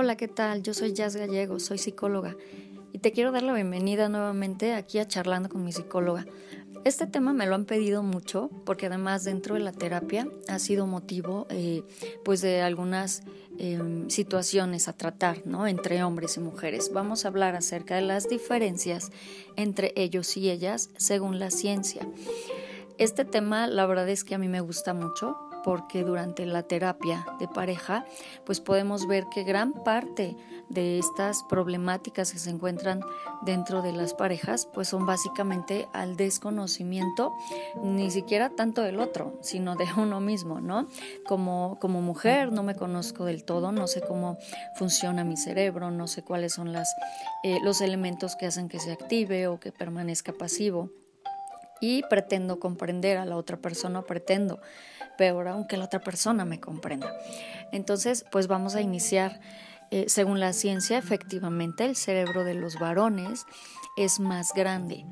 Hola, ¿qué tal? Yo soy Jazz Gallego, soy psicóloga y te quiero dar la bienvenida nuevamente aquí a Charlando con mi psicóloga. Este tema me lo han pedido mucho porque además dentro de la terapia ha sido motivo eh, pues de algunas em, situaciones a tratar ¿no? entre hombres y mujeres. Vamos a hablar acerca de las diferencias entre ellos y ellas según la ciencia. Este tema la verdad es que a mí me gusta mucho porque durante la terapia de pareja pues podemos ver que gran parte de estas problemáticas que se encuentran dentro de las parejas pues son básicamente al desconocimiento ni siquiera tanto del otro sino de uno mismo no como como mujer no me conozco del todo no sé cómo funciona mi cerebro no sé cuáles son las eh, los elementos que hacen que se active o que permanezca pasivo. Y pretendo comprender a la otra persona, pretendo, peor aunque la otra persona me comprenda. Entonces, pues vamos a iniciar. Eh, según la ciencia, efectivamente, el cerebro de los varones es más grande.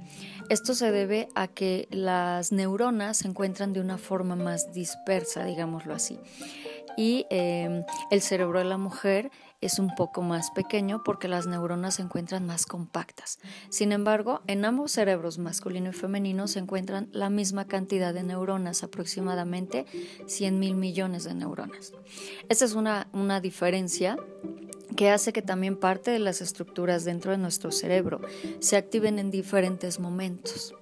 Esto se debe a que las neuronas se encuentran de una forma más dispersa, digámoslo así. Y eh, el cerebro de la mujer es un poco más pequeño porque las neuronas se encuentran más compactas. Sin embargo, en ambos cerebros masculino y femenino se encuentran la misma cantidad de neuronas, aproximadamente 100 mil millones de neuronas. Esta es una, una diferencia que hace que también parte de las estructuras dentro de nuestro cerebro se activen en diferentes momentos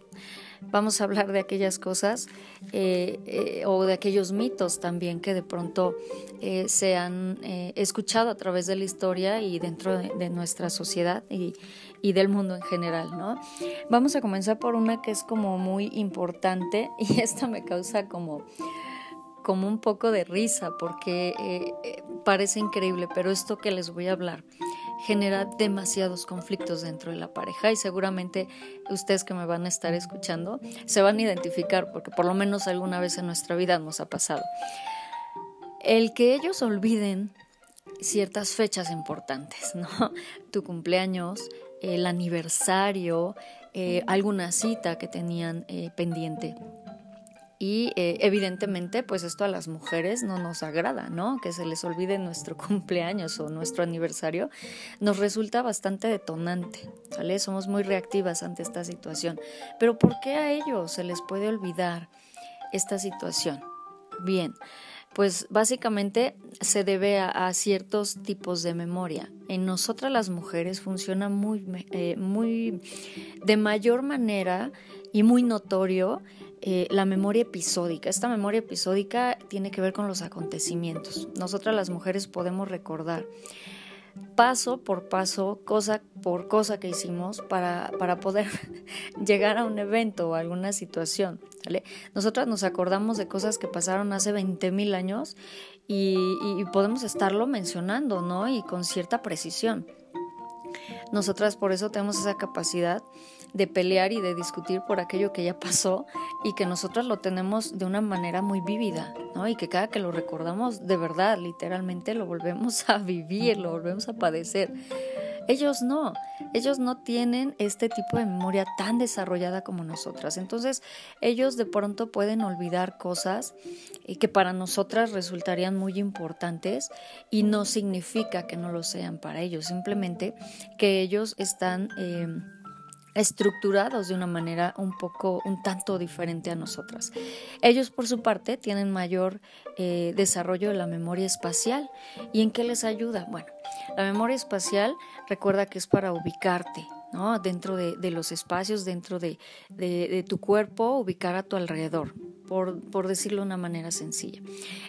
vamos a hablar de aquellas cosas eh, eh, o de aquellos mitos también que de pronto eh, se han escuchado a través de la historia y dentro de, nuestra sociedad y, y, del mundo en general, ¿no? Vamos a comenzar por una que es como muy importante y esta me causa como como un poco de risa porque parece increíble, pero esto que les voy a hablar genera demasiados conflictos dentro de la pareja y seguramente ustedes que me van a estar escuchando se van a identificar porque por lo menos alguna vez en nuestra vida nos ha pasado. El que ellos olviden ciertas fechas importantes, ¿no? Tu cumpleaños, el aniversario, eh, alguna cita que tenían eh, pendiente y eh, evidentemente, pues esto a las mujeres no nos agrada, ¿no? Que se les olvide nuestro cumpleaños o nuestro aniversario, nos resulta bastante detonante, ¿sale? Somos muy reactivas ante esta situación. Pero ¿por qué a ellos se les puede olvidar esta situación? Bien, pues básicamente se debe a, ciertos tipos de memoria. En nosotras las mujeres funciona muy, eh, muy de mayor manera y muy notorio eh, la memoria episódica. Esta memoria episódica tiene que ver con los acontecimientos. Nosotras las mujeres podemos recordar paso por paso, cosa por cosa que hicimos para, para poder llegar a un evento o alguna situación. Nosotras nos acordamos de cosas que pasaron hace 20 mil años y, y, podemos estarlo mencionando, ¿no? Y con cierta precisión. Nosotras por eso tenemos esa capacidad de pelear y de discutir por aquello que ya pasó y que nosotras lo tenemos de una manera muy vívida, ¿no? Y que cada que lo recordamos de verdad, literalmente lo volvemos a vivir, lo volvemos a padecer. Ellos no, ellos no tienen este tipo de memoria tan desarrollada como nosotras. Entonces, ellos de pronto pueden olvidar cosas eh, que para nosotras resultarían muy importantes y no significa que no lo sean para ellos, simplemente que ellos están... Eh, estructurados de una manera un poco, un tanto diferente a nosotras. Ellos, por su parte, tienen mayor eh, desarrollo de la memoria espacial. ¿Y en qué les ayuda? Bueno, la memoria espacial recuerda que es para ubicarte, ¿no? Dentro de, los espacios, dentro de, de, tu cuerpo, ubicar a tu alrededor por, decirlo de una manera sencilla.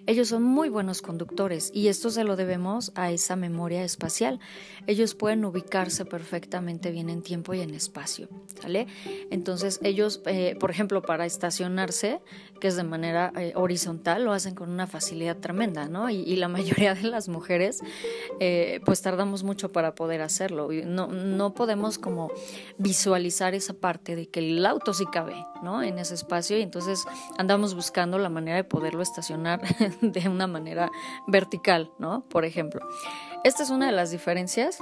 Ellos son muy buenos conductores y esto se lo debemos a esa memoria espacial. Ellos pueden ubicarse perfectamente bien en tiempo y en espacio, ¿sale? Entonces ellos, eh, por ejemplo, para estacionarse, que es de manera eh, horizontal, lo hacen con una facilidad tremenda, ¿no? Y, la mayoría de las mujeres, eh, pues tardamos mucho para poder hacerlo. No, no podemos como visualizar esa parte de que el auto sí cabe, ¿no? En ese espacio y entonces andamos buscando la manera de poderlo estacionar de una manera vertical, ¿no? Por ejemplo. Esta es una de las diferencias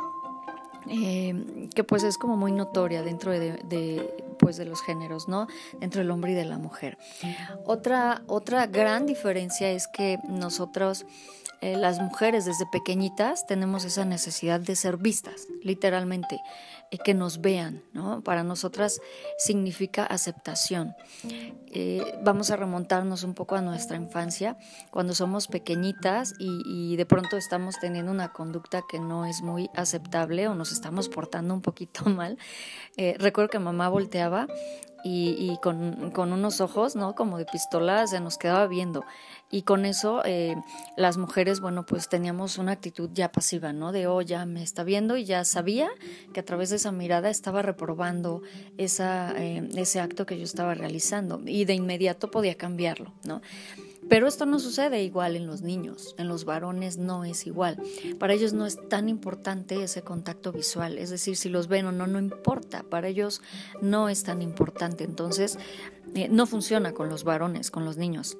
eh, que pues es como muy notoria dentro de, pues de los géneros, ¿no? Entre el hombre y de la mujer. Otra, otra gran diferencia es que nosotros eh, las mujeres desde pequeñitas tenemos esa necesidad de ser vistas, literalmente, que nos vean, ¿no? Para nosotras significa aceptación. Eh, vamos a remontarnos un poco a nuestra infancia, cuando somos pequeñitas y, de pronto estamos teniendo una conducta que no es muy aceptable o nos estamos portando un poquito mal. recuerdo que mamá volteaba y, con, con, unos ojos, ¿no? Como de pistola, se nos quedaba viendo. Y con eso eh, las mujeres, bueno, pues teníamos una actitud ya pasiva, ¿no? De, oh, ya me está viendo y ya sabía que a través de esa mirada estaba reprobando esa, eh, ese acto que yo estaba realizando y de inmediato podía cambiarlo, ¿no? Pero esto no sucede igual en los niños, en los varones no es igual. Para ellos no es tan importante ese contacto visual, es decir, si los ven o no, no importa, para ellos no es tan importante. Entonces, eh, no funciona con los varones, con los niños.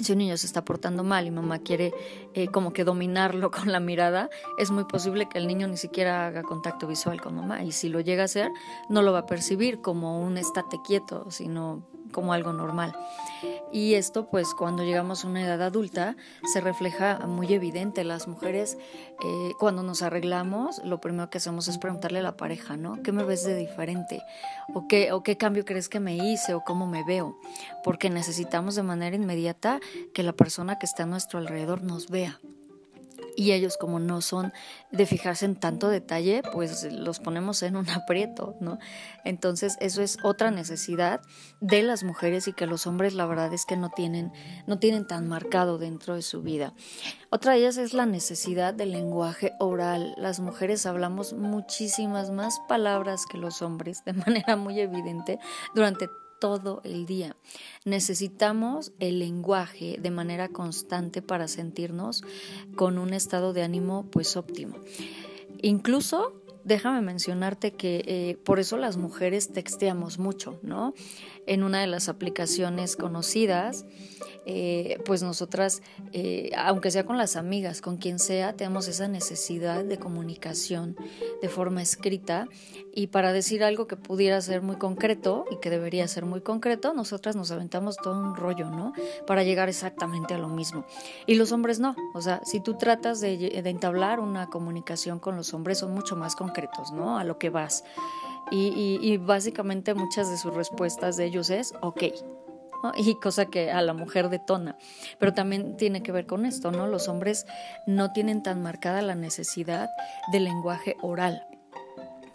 Si un niño se está portando mal y mamá quiere eh, como que dominarlo con la mirada, es muy posible que el niño ni siquiera haga contacto visual con mamá. Y si lo llega a hacer, no lo va a percibir como un estate quieto, sino como algo normal. Y esto pues cuando llegamos a una edad adulta se refleja muy evidente. Las mujeres eh, cuando nos arreglamos lo primero que hacemos es preguntarle a la pareja, ¿no? ¿Qué me ves de diferente? ¿O qué, ¿O qué cambio crees que me hice? ¿O cómo me veo? Porque necesitamos de manera inmediata que la persona que está a nuestro alrededor nos vea y ellos como no son de fijarse en tanto detalle, pues los ponemos en un aprieto, ¿no? Entonces eso es otra necesidad de las mujeres y que los hombres la verdad es que no tienen, no tienen tan marcado dentro de su vida. Otra de ellas es la necesidad del lenguaje oral. Las mujeres hablamos muchísimas más palabras que los hombres de manera muy evidente durante todo el día. Necesitamos el lenguaje de manera constante para sentirnos con un estado de ánimo pues óptimo. Incluso déjame mencionarte que eh, por eso las mujeres texteamos mucho, ¿no? En una de las aplicaciones conocidas, eh, pues nosotras, eh, aunque sea con las amigas, con quien sea, tenemos esa necesidad de comunicación de forma escrita y para decir algo que pudiera ser muy concreto y que debería ser muy concreto, nosotras nos aventamos todo un rollo, ¿no? Para llegar exactamente a lo mismo. Y los hombres no, o sea, si tú tratas de, de entablar una comunicación con los hombres, son mucho más concretos, ¿no? A lo que vas. Y, básicamente muchas de sus respuestas de ellos es, ok, y cosa que a la mujer detona. Pero también tiene que ver con esto, ¿no? Los hombres no tienen tan marcada la necesidad del lenguaje oral.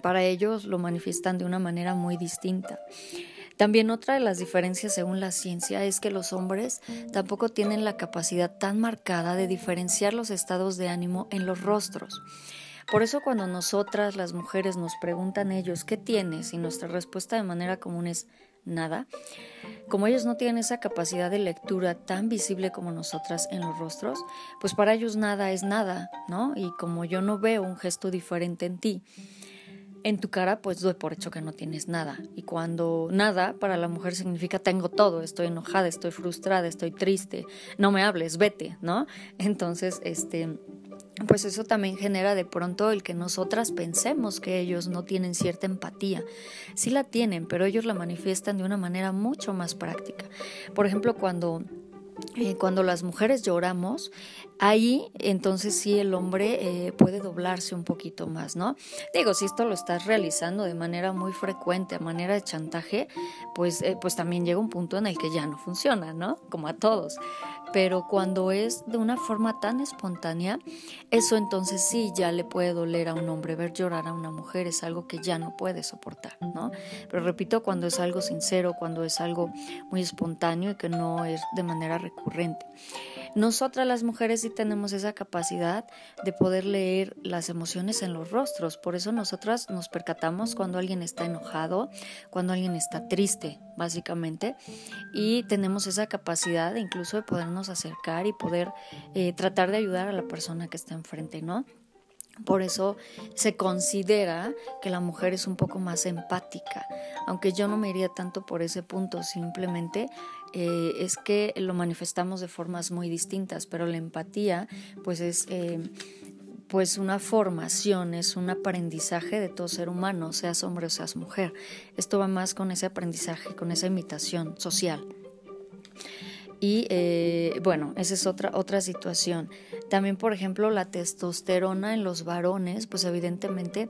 Para ellos lo manifiestan de una manera muy distinta. También otra de las diferencias según la ciencia es que los hombres tampoco tienen la capacidad tan marcada de diferenciar los estados de ánimo en los rostros. Por eso cuando nosotras las mujeres nos preguntan ellos qué tienes y nuestra respuesta de manera común es nada, como ellos no tienen esa capacidad de lectura tan visible como nosotras en los rostros, pues para ellos nada es nada, ¿no? Y como yo no veo un gesto diferente en ti, en tu cara, pues doy por hecho que no tienes nada. Y cuando nada para la mujer significa tengo todo, estoy enojada, estoy frustrada, estoy triste, no me hables, vete, ¿no? Entonces, este pues eso también genera de pronto el que nosotras pensemos que ellos no tienen cierta empatía. Sí la tienen, pero ellos la manifiestan de una manera mucho más práctica. Por ejemplo, cuando eh, cuando las mujeres lloramos, ahí entonces sí el hombre eh, puede doblarse un poquito más, ¿no? Digo, si esto lo estás realizando de manera muy frecuente, a manera de chantaje, pues, eh, pues también llega un punto en el que ya no funciona, ¿no? Como a todos. Pero cuando es de una forma tan espontánea, eso entonces sí ya le puede doler a un hombre. Ver llorar a una mujer es algo que ya no puede soportar, ¿no? Pero repito, cuando es algo sincero, cuando es algo muy espontáneo y que no es de manera recurrente. Nosotras las mujeres sí tenemos esa capacidad de poder leer las emociones en los rostros, por eso nosotras nos percatamos cuando alguien está enojado, cuando alguien está triste, básicamente, y tenemos esa capacidad incluso de podernos acercar y poder eh, tratar de ayudar a la persona que está enfrente, ¿no? Por eso se considera que la mujer es un poco más empática, aunque yo no me iría tanto por ese punto, simplemente eh, es que lo manifestamos de formas muy distintas, pero la empatía pues es... Eh, pues una formación, es un aprendizaje de todo ser humano, seas hombre o seas mujer. Esto va más con ese aprendizaje, con esa imitación social. Y eh, bueno, esa es otra, otra situación. También, por ejemplo, la testosterona en los varones, pues evidentemente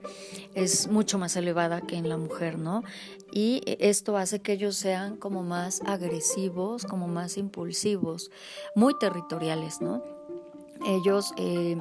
es mucho más elevada que en la mujer, ¿no? Y esto hace que ellos sean como más agresivos, como más impulsivos, muy territoriales, ¿no? Ellos eh,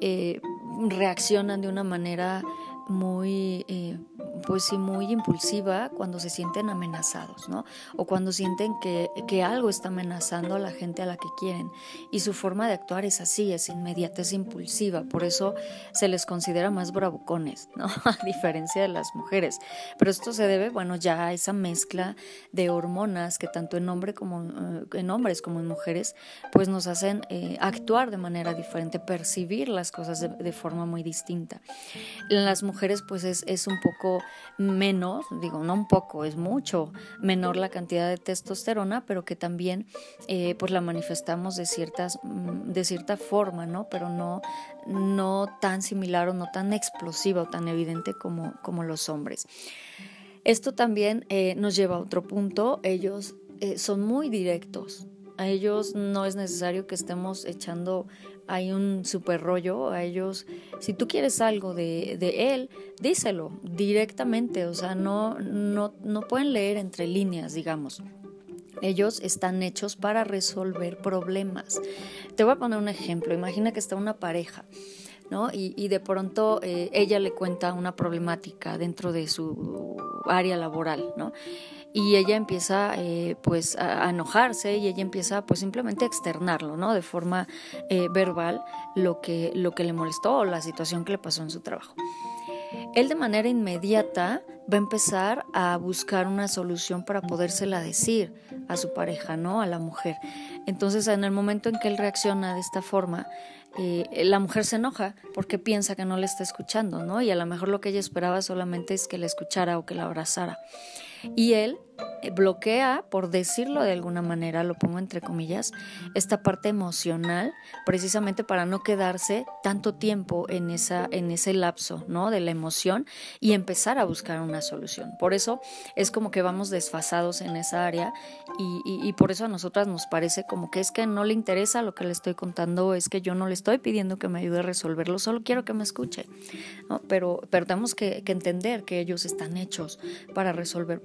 eh, reaccionan de una manera muy, eh, pues sí, muy impulsiva cuando se sienten amenazados, ¿no? O cuando sienten que, que, algo está amenazando a la gente a la que quieren. Y su forma de actuar es así, es inmediata, es impulsiva. Por eso se les considera más bravucones, ¿no? A diferencia de las mujeres. Pero esto se debe, bueno, ya a esa mezcla de hormonas que tanto en, hombre como, eh, en hombres como en mujeres, pues nos hacen eh, actuar de manera diferente, percibir las cosas de, de forma muy distinta. En las mujeres, pues es, es un poco menos, digo, no un poco, es mucho menor la cantidad de testosterona, pero que también eh, pues la manifestamos de, ciertas, mm, de cierta forma, ¿no? Pero no, no tan similar o no tan explosiva o tan evidente como, como los hombres. Esto también eh, nos lleva a otro punto, ellos eh, son muy directos, a ellos no es necesario que estemos echando hay un super rollo a ellos. Si tú quieres algo de, él, díselo directamente, o sea, no, no, no pueden leer entre líneas, digamos. Ellos están hechos para resolver problemas. Te voy a poner un ejemplo. Imagina que está una pareja. ¿no? Y, y de pronto eh, ella le cuenta una problemática dentro de su área laboral, ¿no? Y ella empieza eh, pues a, enojarse y ella empieza pues simplemente a externarlo, ¿no? De forma eh, verbal lo que, lo que le molestó o la situación que le pasó en su trabajo. Él de manera inmediata va a empezar a buscar una solución para podérsela decir a su pareja, ¿no? A la mujer. Entonces, en el momento en que él reacciona de esta forma, eh, la mujer se enoja porque piensa que no le está escuchando, ¿no? Y a lo mejor lo que ella esperaba solamente es que la escuchara o que la abrazara. Y él eh, bloquea, por decirlo de alguna manera, lo pongo entre comillas, esta parte emocional, precisamente para no quedarse tanto tiempo en, esa, en ese lapso ¿no? de la emoción y empezar a buscar una solución. Por eso es como que vamos desfasados en esa área y, por eso a nosotras nos parece como que es que no le interesa lo que le estoy contando, es que yo no le estoy pidiendo que me ayude a resolverlo, solo quiero que me escuche. Pero, pero tenemos que, entender que ellos están hechos para resolver.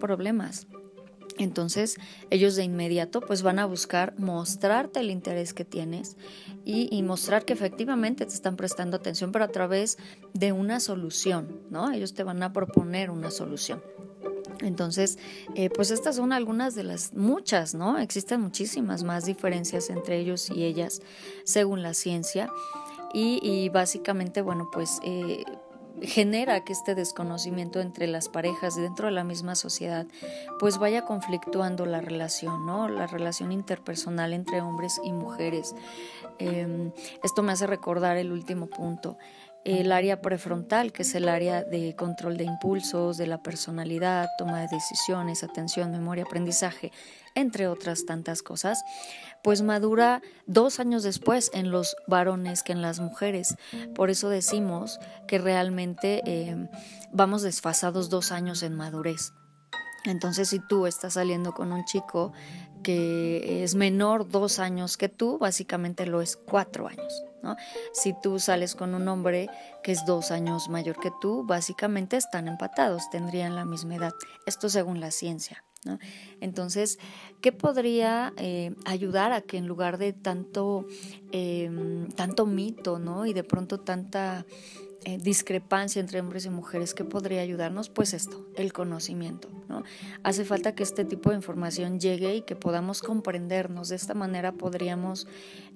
Entonces ellos de inmediato pues van a buscar mostrarte el interés que tienes y, mostrar que efectivamente te están prestando atención, pero a través de una solución, ¿no? Ellos te van a proponer una solución. Entonces, eh, pues estas son algunas de las muchas, ¿no? Existen muchísimas más diferencias entre ellos y ellas según la ciencia. Y, básicamente, bueno, pues eh, genera que este desconocimiento entre las parejas dentro de la misma sociedad pues vaya conflictuando la relación, ¿no? La relación interpersonal entre hombres y mujeres. Em, esto me hace recordar el último punto el área prefrontal, que es el área de control de impulsos, de la personalidad, toma de decisiones, atención, memoria, aprendizaje, entre otras tantas cosas, pues madura dos años después en los varones que en las mujeres. Por eso decimos que realmente eh, vamos desfasados dos años en madurez. Entonces, si tú estás saliendo con un chico que es menor dos años que tú, básicamente lo es cuatro años. Si tú sales con un hombre que es dos años mayor que tú, básicamente están empatados, tendrían la misma edad. Esto según la ciencia. Entonces, ¿qué podría eh, ayudar a que en lugar de tanto, em, tanto mito, ¿no? Y de pronto tanta eh, discrepancia entre hombres y mujeres, ¿qué podría ayudarnos? Pues esto, el conocimiento. ¿no? Hace falta que este tipo de información llegue y que podamos comprendernos. De esta manera podríamos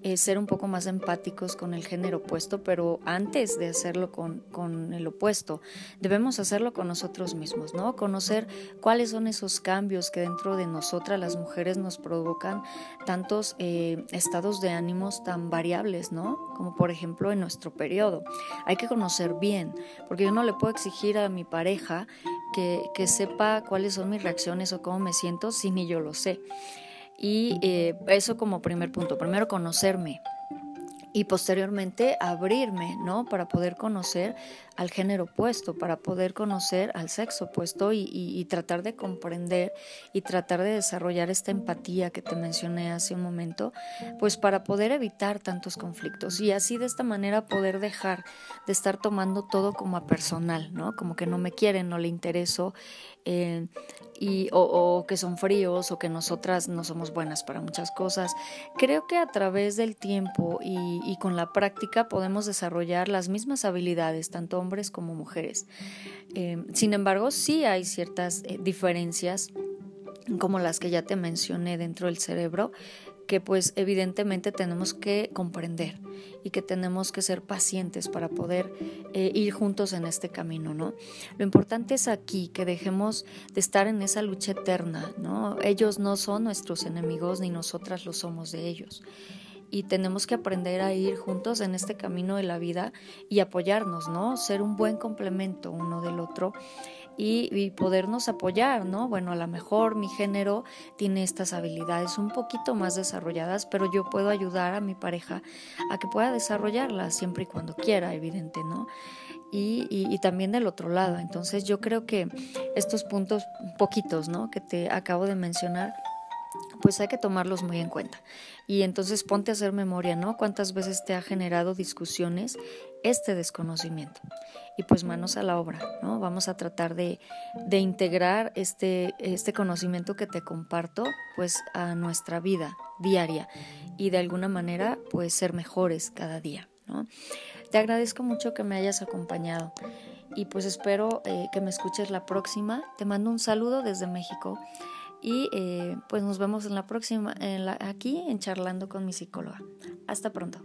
eh, ser un poco más empáticos con el género opuesto, pero antes de hacerlo con, con, el opuesto, debemos hacerlo con nosotros mismos, ¿no? Conocer cuáles son esos cambios que dentro de nosotras las mujeres nos provocan tantos eh, estados de ánimos tan variables, ¿no? Como por ejemplo en nuestro periodo. Hay que conocer bien, porque yo no le puedo exigir a mi pareja que, que sepa cuáles son mis reacciones o cómo me siento si ni yo lo sé. Y eh, eso como primer punto, primero conocerme. y posteriormente abrirme, ¿no? Para poder conocer al género opuesto, para poder conocer al sexo opuesto y, tratar de comprender y tratar de desarrollar esta empatía que te mencioné hace un momento, pues para poder evitar tantos conflictos y así de esta manera poder dejar de estar tomando todo como a personal, ¿no? Como que no me quieren, no le intereso, eh, y, o, que son fríos o que nosotras no somos buenas para muchas cosas. Creo que a través del tiempo y, con la práctica podemos desarrollar las mismas habilidades, tanto como mujeres. Eh, sin embargo, sí hay ciertas eh, diferencias como las que ya te mencioné dentro del cerebro, que pues evidentemente tenemos que comprender y que tenemos que ser pacientes para poder eh, ir juntos en este camino, ¿no? Lo importante es aquí que dejemos de estar en esa lucha eterna, ¿no? Ellos no son nuestros enemigos ni nosotras lo somos de ellos y tenemos que aprender a ir juntos en este camino de la vida y apoyarnos, ¿no? Ser un buen complemento uno del otro y, podernos apoyar, ¿no? Bueno, a lo mejor mi género tiene estas habilidades un poquito más desarrolladas, pero yo puedo ayudar a mi pareja a que pueda desarrollarlas siempre y cuando quiera, evidente, ¿no? Y, y, también del otro lado. Entonces yo creo que estos puntos poquitos, ¿no? Que te acabo de mencionar, pues hay que tomarlos muy en cuenta. Y entonces ponte a hacer memoria, ¿no? ¿Cuántas veces te ha generado discusiones este desconocimiento? Y pues manos a la obra, ¿no? Vamos a tratar de, de integrar este, este conocimiento que te comparto, pues a nuestra vida diaria y de alguna manera, pues ser mejores cada día, ¿no? Te agradezco mucho que me hayas acompañado y pues espero eh, que me escuches la próxima. Te mando un saludo desde México y eh, pues nos vemos en la próxima, aquí en Charlando con mi psicóloga. Hasta pronto.